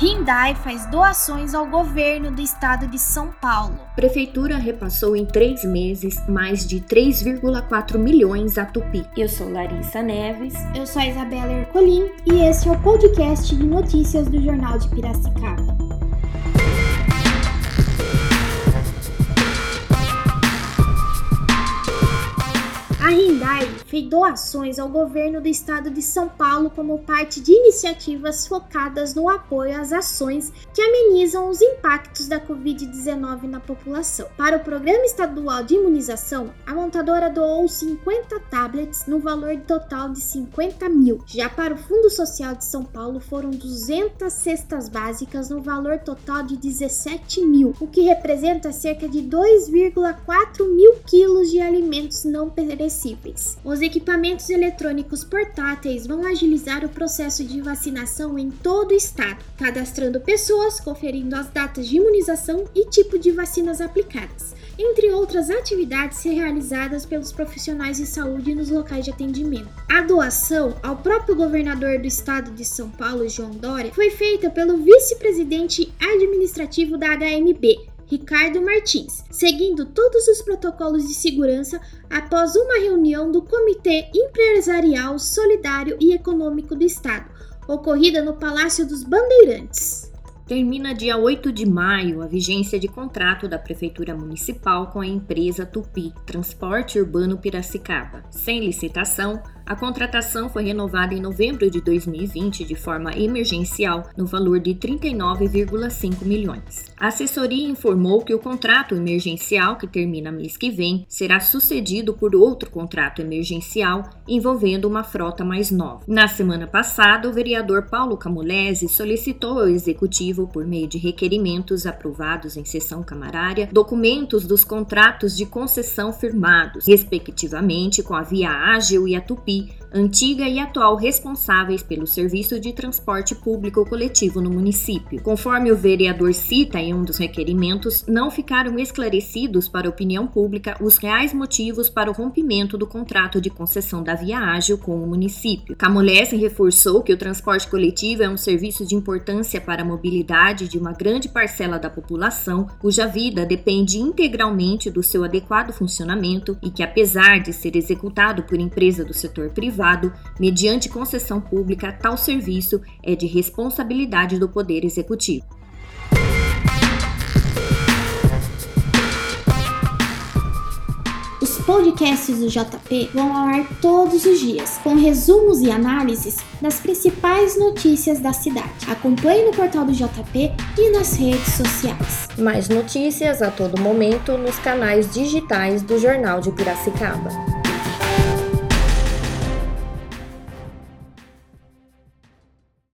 Hyundai faz doações ao governo do estado de São Paulo. Prefeitura repassou em três meses mais de 3,4 milhões a Tupi. Eu sou Larissa Neves. Eu sou a Isabela Ercolim e esse é o podcast de notícias do Jornal de Piracicaba. Fez doações ao governo do estado de São Paulo como parte de iniciativas focadas no apoio às ações que amenizam os impactos da Covid-19 na população. Para o Programa Estadual de Imunização, a montadora doou 50 tablets no valor total de 50 mil. Já para o Fundo Social de São Paulo, foram 200 cestas básicas no valor total de 17 mil, o que representa cerca de 2,4 mil quilos de alimentos não perecíveis Os equipamentos eletrônicos portáteis vão agilizar o processo de vacinação em todo o estado, cadastrando pessoas, conferindo as datas de imunização e tipo de vacinas aplicadas entre outras atividades realizadas pelos profissionais de saúde nos locais de atendimento. A doação ao próprio governador do estado de São Paulo, João Dória, foi feita pelo vice-presidente administrativo da HMB, Ricardo Martins, seguindo todos os protocolos de segurança após uma reunião do Comitê Empresarial Solidário e Econômico do Estado, ocorrida no Palácio dos Bandeirantes. Termina dia 8 de maio a vigência de contrato da Prefeitura Municipal com a empresa Tupi Transporte Urbano Piracicaba. Sem licitação, a contratação foi renovada em novembro de 2020 de forma emergencial, no valor de 39,5 milhões. A assessoria informou que o contrato emergencial, que termina mês que vem, será sucedido por outro contrato emergencial envolvendo uma frota mais nova. Na semana passada, o vereador Paulo Camulese solicitou ao executivo, por meio de requerimentos aprovados em sessão camarária, documentos dos contratos de concessão firmados, respectivamente com a Via Ágil e a Tupi antiga e atual responsáveis pelo serviço de transporte público coletivo no município. Conforme o vereador cita em um dos requerimentos, não ficaram esclarecidos para a opinião pública os reais motivos para o rompimento do contrato de concessão da Via Ágil com o município. Camolese reforçou que o transporte coletivo é um serviço de importância para a mobilidade de uma grande parcela da população, cuja vida depende integralmente do seu adequado funcionamento e que, apesar de ser executado por empresa do setor setor privado, mediante concessão pública, tal serviço é de responsabilidade do Poder Executivo. Os podcasts do JP vão ao ar todos os dias, com resumos e análises das principais notícias da cidade. Acompanhe no portal do JP e nas redes sociais. Mais notícias a todo momento nos canais digitais do Jornal de Piracicaba.